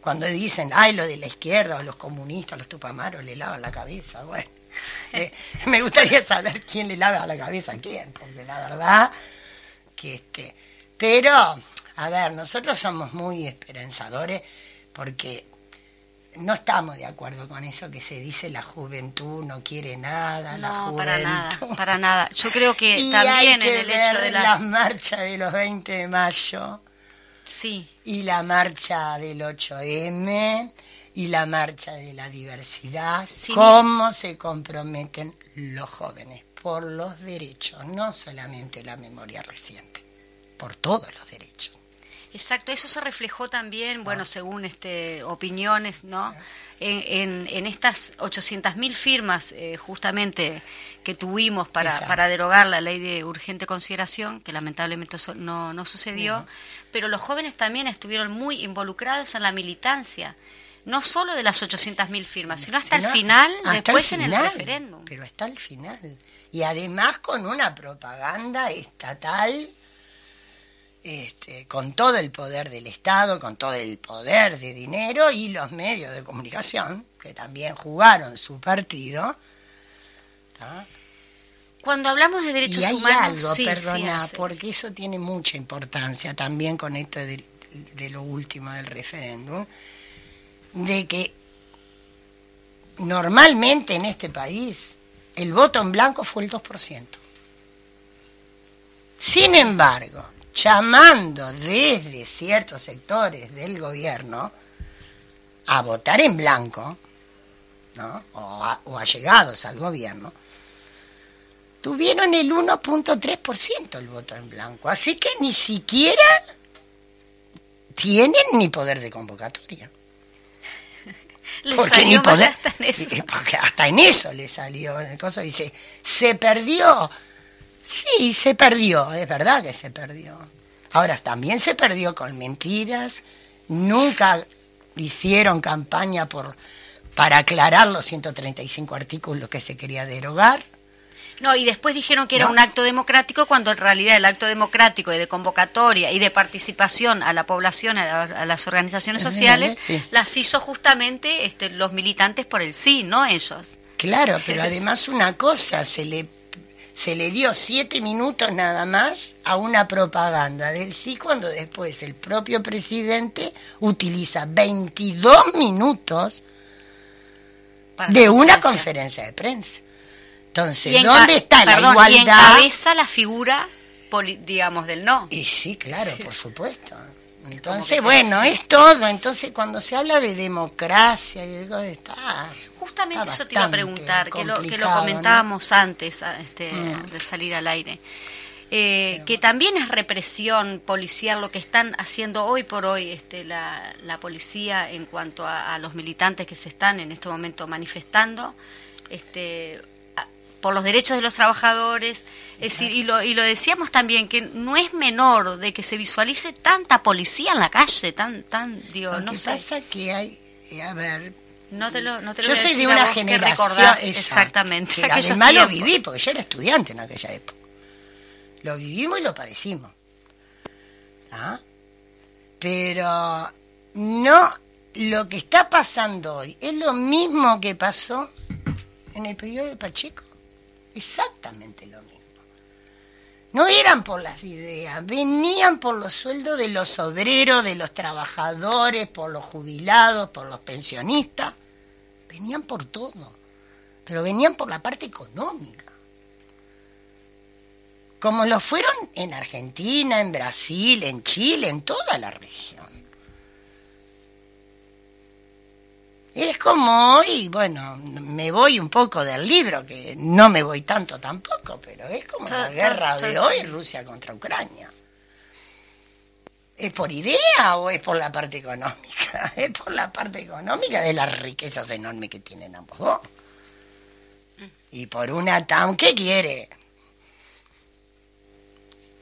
cuando dicen, ay, lo de la izquierda o los comunistas, los tupamaros le lavan la cabeza. Bueno, eh, me gustaría saber quién le lava la cabeza a quién, porque la verdad que este. Pero, a ver, nosotros somos muy esperanzadores porque no estamos de acuerdo con eso que se dice la juventud no quiere nada, la juventud. Para nada, para nada. Yo creo que también en el hecho de las... marchas de los 20 de mayo. Sí. Y la marcha del 8M y la marcha de la diversidad. Cómo se comprometen los jóvenes por los derechos, no solamente la memoria reciente, por todos los derechos. Exacto, eso se reflejó también, bueno, según este opiniones, ¿no? En, en, estas 800.000 firmas eh, justamente que tuvimos para, para derogar la ley de urgente consideración, que lamentablemente no, no sucedió, pero los jóvenes también estuvieron muy involucrados en la militancia, no solo de las 800.000 firmas, sino hasta el final, después en el referéndum. Pero hasta el final. Y además con una propaganda estatal este, con todo el poder del Estado, con todo el poder de dinero y los medios de comunicación, que también jugaron su partido, Cuando hablamos de derechos y hay humanos, algo, sí, perdona, sí, porque eso tiene mucha importancia también con esto de, de lo último del referéndum, de que normalmente en este país el voto en blanco fue el 2%. Sin embargo, llamando desde ciertos sectores del gobierno a votar en blanco, ¿no? o, a, o allegados al gobierno, tuvieron el 1.3% el voto en blanco. Así que ni siquiera tienen ni poder de convocatoria. Les porque salió ni poder, hasta en eso. porque hasta en eso le salió. Coso dice, se perdió. Sí, se perdió, es verdad que se perdió. Ahora, también se perdió con mentiras. Nunca hicieron campaña por para aclarar los 135 artículos que se quería derogar. No, y después dijeron que era un acto democrático cuando en realidad el acto democrático y de convocatoria y de participación a la población, a, la- a las organizaciones sociales, sí. las hizo justamente este, los militantes por el sí, no ellos. Claro, pero además una cosa, se le, se le dio siete minutos nada más a una propaganda del sí cuando después el propio presidente utiliza 22 minutos para de una conferencia. de prensa. Entonces, ¿dónde está la perdón, Y igualdad? encabeza la figura, digamos, del no. Y sí, claro, Sí. por supuesto. Entonces, bueno, es todo. Entonces, cuando se habla de democracia y de todo está... Justamente está eso te iba a preguntar, que lo, que lo comentábamos antes este, Mm. de salir al aire. Eh, que también es represión policial lo que están haciendo hoy por hoy este, la, la policía en cuanto a, a los militantes que se están en este momento manifestando este, por los derechos de los trabajadores. Es decir, y lo, y lo decíamos también, que no es menor de que se visualice tanta policía en la calle, tan, tan, digo, Lo no que sé. pasa que hay, eh, a ver, No te lo, no te lo yo soy de una que generación exactamente. aquellos además lo viví porque yo era estudiante en aquella época lo vivimos y lo padecimos ¿Ah? pero no lo que está pasando hoy es lo mismo que pasó en el periodo de Pacheco exactamente lo mismo no eran por las ideas, venían por los sueldos de los obreros, de los trabajadores, por los jubilados, por los pensionistas. Venían por todo, pero venían por la parte económica. Como lo fueron en Argentina, en Brasil, en Chile, en toda la región. Es como hoy, bueno, me voy un poco del libro, que no me voy tanto tampoco, pero es como la guerra de hoy, Rusia contra Ucrania. ¿Es por idea o es por la parte económica? Es por la parte económica de las riquezas enormes que tienen ambos dos. Y por una TAM que quiere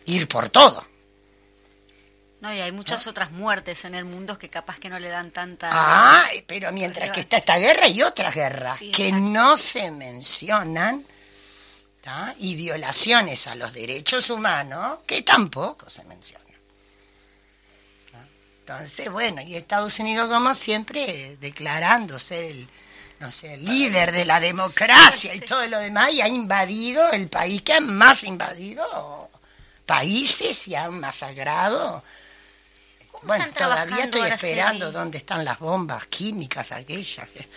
ir por todo. No, y hay muchas otras muertes en el mundo que capaz que no le dan tanta... Ah, pero mientras que está esta guerra y otras guerras Sí, que exacto. no se mencionan ¿tá? y violaciones a los derechos humanos que tampoco se mencionan. ¿tá? Entonces, bueno, y Estados Unidos como siempre declarando ser el no sé, el líder de la democracia y todo lo demás y ha invadido el país que ha más invadido países y ha masacrado bueno, están todavía trabajando estoy ahora, esperando dónde están las bombas químicas aquellas. que-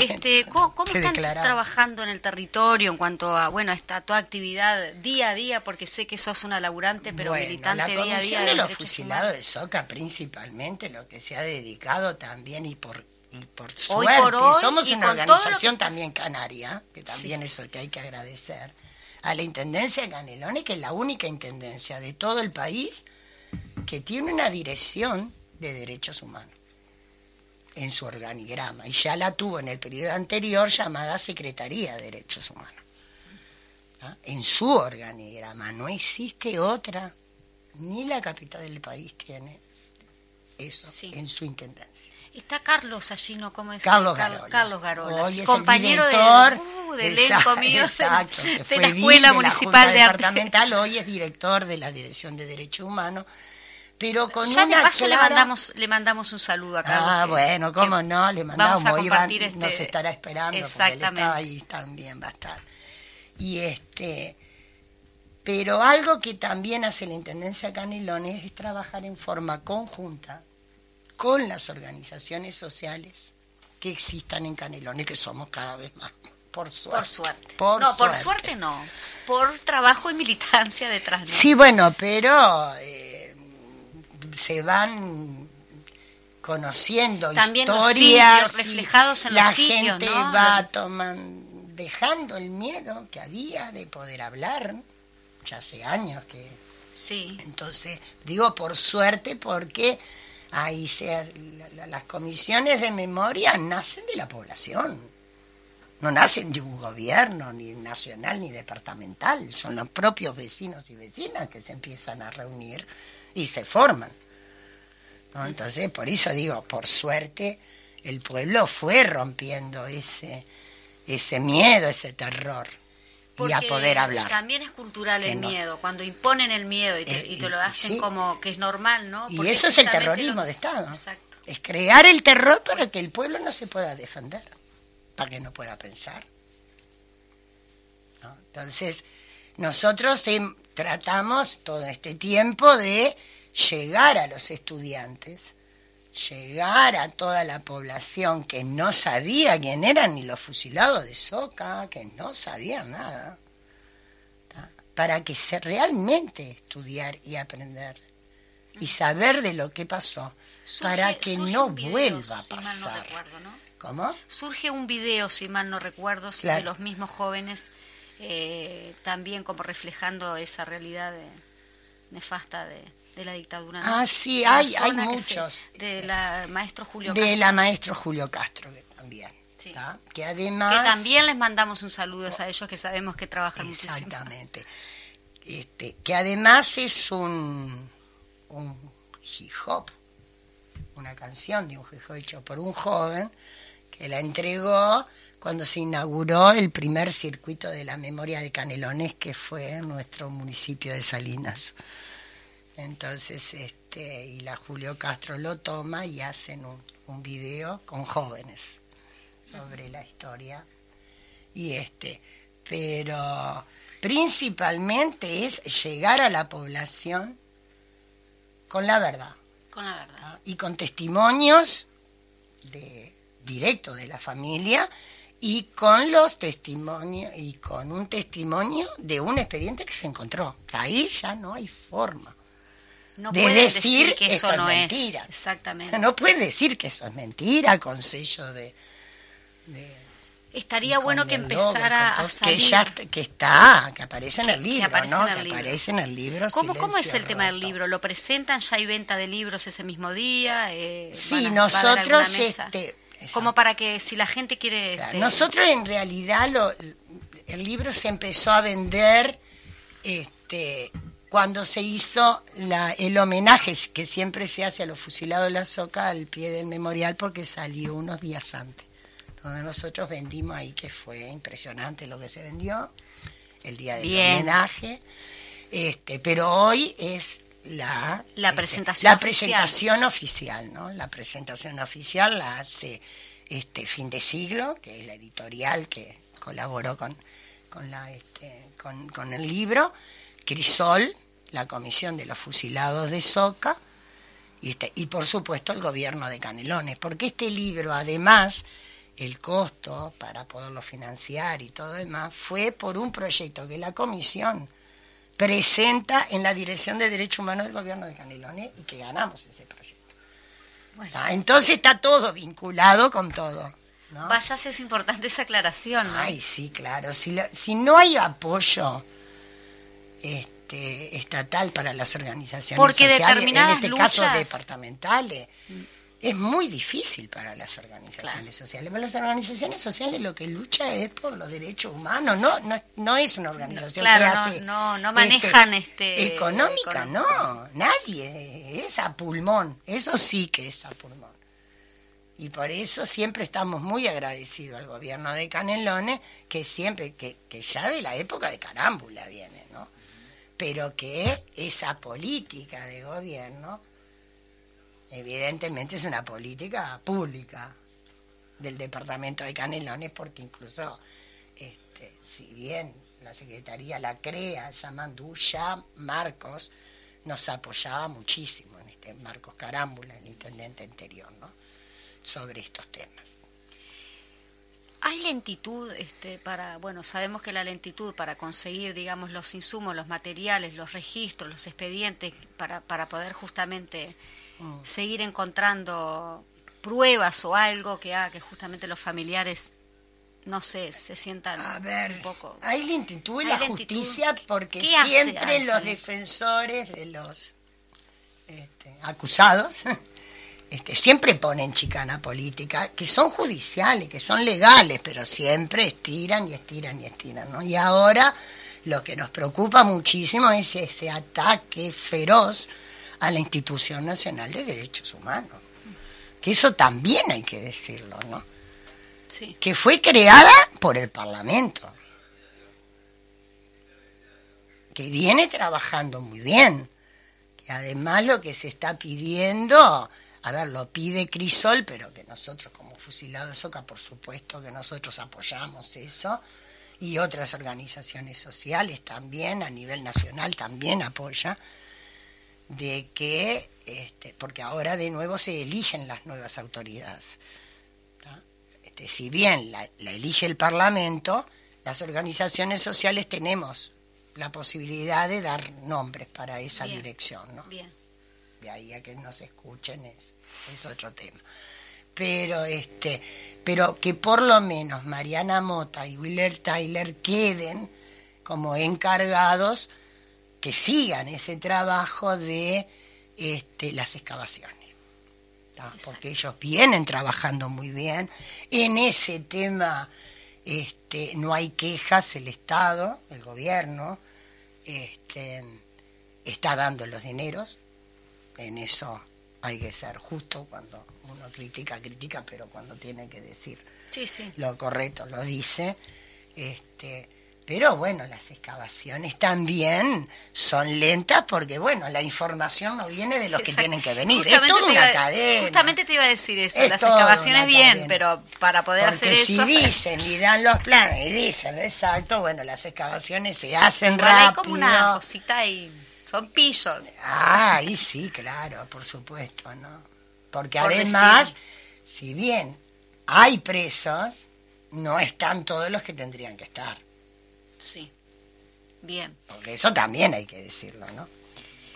Este, ¿Cómo, cómo están trabajando en el territorio en cuanto a, bueno, esta tu actividad día a día? Porque sé que sos una laburante, pero Bueno, militante la día a día Comisión de de los Fusilados de Soca principalmente lo que se ha dedicado también y por y por Hoy suerte por hoy, somos y una organización que- también canaria que también eso que hay que agradecer a la intendencia de Canelones que es la única intendencia de todo el país que tiene una dirección de derechos humanos en su organigrama y ya la tuvo en el periodo anterior llamada Secretaría de Derechos Humanos. ¿Ah? En su organigrama no existe otra, ni la capital del país tiene eso Sí. en su intendencia. Está Carlos allí, ¿no? ¿Cómo es? Carlos Car- Garola. Carlos Garola, Hoy es el compañero director, uh, del exacto, elenco mío de- exacto, de, la Escuela de la Municipal de Arte. Hoy es director de la Dirección de Derechos Humanos, pero con Ya de una paso le clara- mandamos, le mandamos un saludo a Carlos. Ah, bueno, cómo no, le vamos mandamos, a Iván este- nos estará esperando porque él Exactamente. estaba ahí también va a estar. Y este, pero algo que también hace la Intendencia de Canelones es trabajar en forma conjunta con las organizaciones sociales que existan en Canelones, que somos cada vez más. Por suerte. Por suerte. no, por suerte no. Por trabajo y militancia detrás. ¿no? Sí, bueno, pero eh, se van conociendo También historias. Los reflejados en la los sitios, gente ¿no? va tomando, dejando el miedo que había de poder hablar. Ya hace años que. Sí. Entonces, digo por suerte porque ahí se, la- la- las comisiones de memoria nacen de la población. No nacen de un gobierno, ni nacional ni departamental. Son los propios vecinos y vecinas que se empiezan a reunir y se forman. ¿no? Entonces, por eso digo, por suerte, el pueblo fue rompiendo ese, ese miedo, ese terror. y a poder hablar. También es cultural el no. miedo, cuando imponen el miedo y te, Eh, y te lo hacen sí. como que es normal, ¿no? Y eso es el terrorismo de Estado. Exacto. Es crear el terror para que el pueblo no se pueda defender, para que no pueda pensar. ¿no? Entonces, nosotros em, tratamos todo este tiempo de llegar a los estudiantes, llegar a toda la población que no sabía quién eran ni los fusilados de Soca, que no sabían nada, ¿tá? para que se realmente estudiar y aprender y saber de lo que pasó, para que no video, vuelva a si mal no pasar. recuerdo, ¿no? ¿Cómo? Surge un video, si mal no recuerdo, Claro. de los mismos jóvenes, eh, también como reflejando esa realidad de- nefasta de, de la dictadura. Ah, sí, hay- hay muchos. se- de la maestro Julio De Castro, la maestro Julio Castro que también. Que además... que también les mandamos un saludo a ellos que sabemos que trabajan muchísimo. Exactamente. Este, que además es un, un hip hop, una canción de un hip hop hecho por un joven que la entregó cuando se inauguró el primer circuito de la memoria de Canelones, que fue en nuestro municipio de Salinas. Entonces, este, y la Julio Castro lo toma y hacen un, un video con jóvenes sobre la historia. Y este, pero principalmente es llegar a la población con la verdad Con la verdad. y con testimonios de directo de la familia y con los testimonios y con un testimonio de un expediente que se encontró. Ahí ya no hay forma. No de decir que esto eso es no mentira. es. Exactamente. No puede decir que eso es mentira con sello de, Estaría bueno que logo, empezara con a salir. que ya que está, que aparece en Que- el que libro, aparece ¿no? en el que aparece en el libro. ¿Cómo, ¿Cómo es el tema del libro? ¿Lo presentan? ¿Ya hay venta de libros ese mismo día? Eh, Sí, ¿van a- va a haber nosotros, alguna Como para que si la gente quiere... este, Nosotros en realidad lo- el libro se empezó a vender este, cuando se hizo la, el homenaje que siempre se hace a los fusilados de la Soca al pie del memorial porque salió unos días antes. Donde nosotros vendimos ahí, que fue impresionante lo que se vendió, el día del Bien. homenaje. Este, pero hoy es la, La este, presentación la oficial. presentación oficial, ¿no? La presentación oficial la hace este Fin de Siglo, que es la editorial que colaboró con, con, la, este, con, con el libro, Crisol, la Comisión de los Fusilados de Soca, y, este, y por supuesto el gobierno de Canelones, porque este libro además, el costo para poderlo financiar y todo demás, fue por un proyecto que la Comisión presenta en la Dirección de Derechos Humanos del Gobierno de Canelones y que ganamos ese proyecto. Ah, Entonces está todo vinculado con todo. ¿no? Vaya si es importante esa aclaración, ¿no? Ay, sí, claro. Si, no hay apoyo este, estatal para las organizaciones Porque sociales, en este caso luchas- departamentales, es muy difícil para las organizaciones sociales. Para las organizaciones sociales lo que lucha es por los derechos humanos, no no, no es una organización Claro, que no- hace no- no manejan, este, económica, económico. no, nadie, es a pulmón, eso sí que es a pulmón. Y por eso siempre estamos muy agradecidos al gobierno de Canelones, que siempre, que, que ya de la época de Carámbula viene, ¿no? Pero que esa política de gobierno, evidentemente es una política pública del departamento de Canelones, porque incluso, este, si bien la Secretaría la crea, Yamandú, ya Marcos nos apoyaba muchísimo, en este, Marcos Carámbula, el intendente anterior, ¿no? sobre estos temas. ¿Hay lentitud este, para, bueno, sabemos que la lentitud para conseguir, digamos, los insumos, los materiales, los registros, los expedientes, para, para poder justamente mm. seguir encontrando pruebas o algo que haga que justamente los familiares, no sé, se sientan a ver, un poco... Hay lentitud en la justicia porque siempre los defensores de los este, acusados este, siempre ponen chicana política, que son judiciales, que son legales, pero siempre estiran y estiran y estiran, ¿no? Y ahora lo que nos preocupa muchísimo es ese ataque feroz a la Institución Nacional de Derechos Humanos. Que eso también hay que decirlo, ¿no? Sí. Que fue creada por el Parlamento. Que viene trabajando muy bien. Que además lo que se está pidiendo a ver, lo pide Crisol, pero que nosotros como Fusilado de Soca, por supuesto que nosotros apoyamos eso, y otras organizaciones sociales también, a nivel nacional también apoya, de que, este, porque ahora de nuevo se eligen las nuevas autoridades. Este, si bien la, elige el Parlamento, las organizaciones sociales tenemos la posibilidad de dar nombres para esa dirección. ¿no? Bien de ahí a que nos escuchen es, es otro tema. Pero este, pero que por lo menos Mariana Mota y Willer Tyler queden como encargados que sigan ese trabajo de este, las excavaciones. Porque ellos vienen trabajando muy bien. En ese tema este, no hay quejas, el Estado, el gobierno, este, está dando los dineros, en eso hay que ser justo cuando uno critica, critica, pero cuando tiene que decir lo correcto lo dice. Este, pero bueno, las excavaciones también son lentas porque, bueno, la información no viene de los que tienen que venir. es toda una cadena. Justamente te iba a decir eso. las excavaciones bien, pero para poder hacer eso. Si dicen y dan los planes y dicen, exacto, bueno, las excavaciones se hacen rápido. Hay como una cosita y son pillos. Ah, y sí, claro, por supuesto, ¿no? Porque además, si bien hay presos, no están todos los que tendrían que estar. Sí, bien. Porque eso también hay que decirlo, ¿no?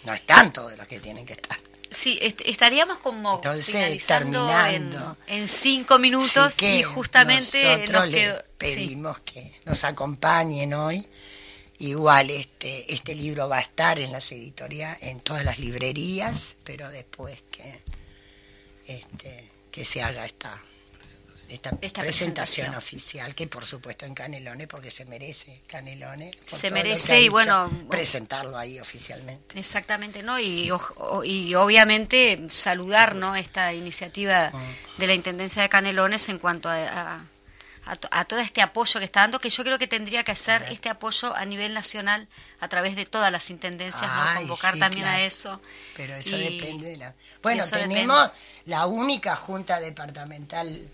No están todos los que tienen que estar. Sí, estaríamos como Entonces, terminando en, cinco minutos y justamente nosotros les pedimos que nos acompañen hoy Igual este, este libro va a estar en las editoriales, en todas las librerías, pero después que, este, que se haga esta, esta, presentación, oficial, que por supuesto en Canelones, porque se merece Canelones. Se merece y bueno... Presentarlo ahí oficialmente. Exactamente, ¿no? Y, y obviamente saludar, ¿no? Esta iniciativa mm. de la Intendencia de Canelones en cuanto a a, todo este apoyo que está dando, que yo creo que tendría que hacer este apoyo a nivel nacional a través de todas las intendencias, convocar también a eso. Pero eso depende de la... Bueno, tenemos la única junta departamental,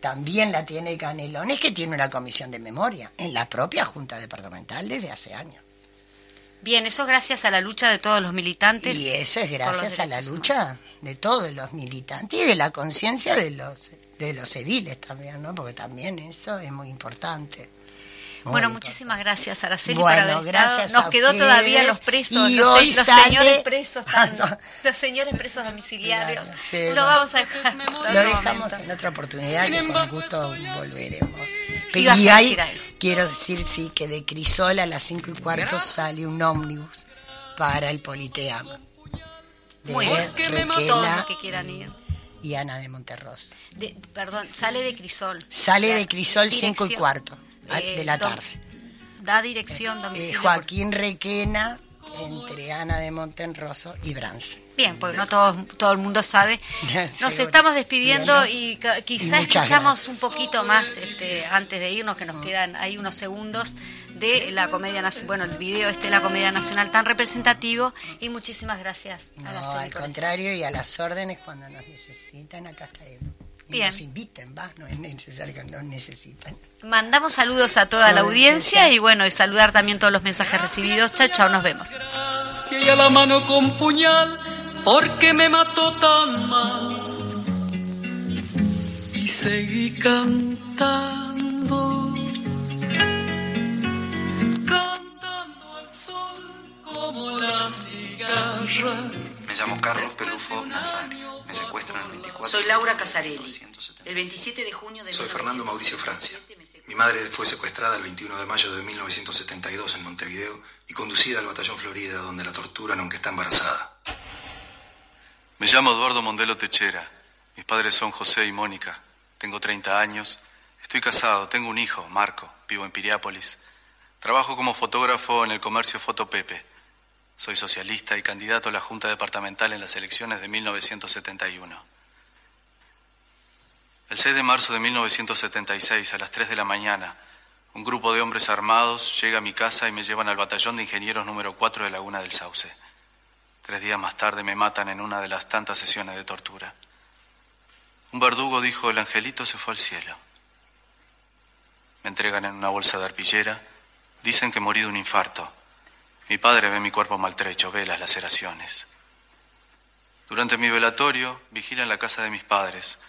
también la tiene Canelones, que tiene una comisión de memoria, en la propia junta departamental desde hace años. Bien, eso es gracias a la lucha de todos los militantes. Y eso es gracias a la lucha de todos los militantes y de la conciencia de los de los ediles también, ¿no? Porque también eso es muy importante. Bueno, muchísimas gracias, Araceli, bueno, por gracias Nos quedó todavía los presos, los, señores presos, los señores presos domiciliarios. lo vamos a dejar. Lo dejamos en otra oportunidad, que con gusto volveremos. Pero y ahí, quiero decir, sí, que de Crisol a las cinco y cuarto sale un ómnibus para el Politeama. Muy bien, los que quieran ir. y Ana de Monterros. perdón, sale de Crisol. Sale de Crisol 5 y cuarto eh, de la tarde. Da dirección, eh, domicilio. Joaquín Requena, entre Ana de Monterroso y Brans. Bien, pues no todo, todo el mundo sabe. Nos estamos despidiendo y quizás escuchamos un poquito más este, antes de irnos, que nos quedan ahí unos segundos de la comedia nacional, bueno, el video este de la comedia nacional tan representativo y muchísimas gracias a la al contrario y a las órdenes cuando nos necesitan, acá estaremos. Y Bien. nos inviten, va, no es necesario que nos necesitan. Mandamos saludos a toda la audiencia y bueno, y saludar también todos los mensajes recibidos. Chao, chao, nos vemos. Si ella la mano con puñal, porque me mató tan mal. Y seguí cantando, cantando al sol como la cigarra. Me llamo Carlos Pelufo Nazario. Me secuestran el 24. Soy Laura Casarelli. El 27 de junio de Soy Fernando Mauricio Francia. Mi madre fue secuestrada el 21 de mayo de 1972 en Montevideo y conducida al Batallón Florida, donde la torturan aunque está embarazada. Me llamo Eduardo Mondelo Techera. Mis padres son José y Mónica. Tengo 30 años. Estoy casado. Tengo un hijo, Marco. Vivo en Piriápolis. Trabajo como fotógrafo en el comercio Foto Pepe. Soy socialista y candidato a la Junta Departamental en las elecciones de 1971. El 6 de marzo de 1976, a las 3 de la mañana, un grupo de hombres armados llega a mi casa y me llevan al batallón de ingenieros número 4 de Laguna del Sauce. Tres días más tarde me matan en una de las tantas sesiones de tortura. Un verdugo dijo, el angelito se fue al cielo. Me entregan en una bolsa de arpillera. Dicen que morí de un infarto. Mi padre ve mi cuerpo maltrecho, ve las laceraciones. Durante mi velatorio, vigilan la casa de mis padres.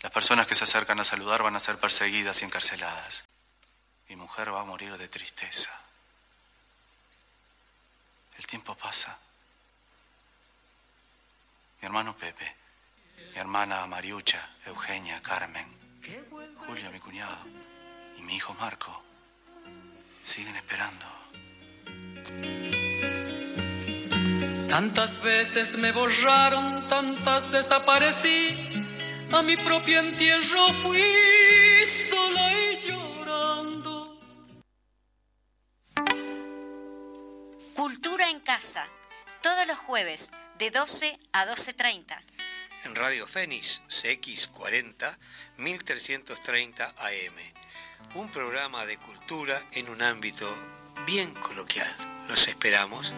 Las personas que se acercan a saludar van a ser perseguidas y encarceladas. Mi mujer va a morir de tristeza. El tiempo pasa. Mi hermano Pepe, mi hermana Mariucha, Eugenia, Carmen, Julio, mi cuñado, y mi hijo Marco siguen esperando. Tantas veces me borraron, tantas desaparecí. A mi propio entierro fui sola y llorando. Cultura en casa, todos los jueves de 12 a 12.30. En Radio Fénix CX40 1330 AM. Un programa de cultura en un ámbito bien coloquial. Los esperamos.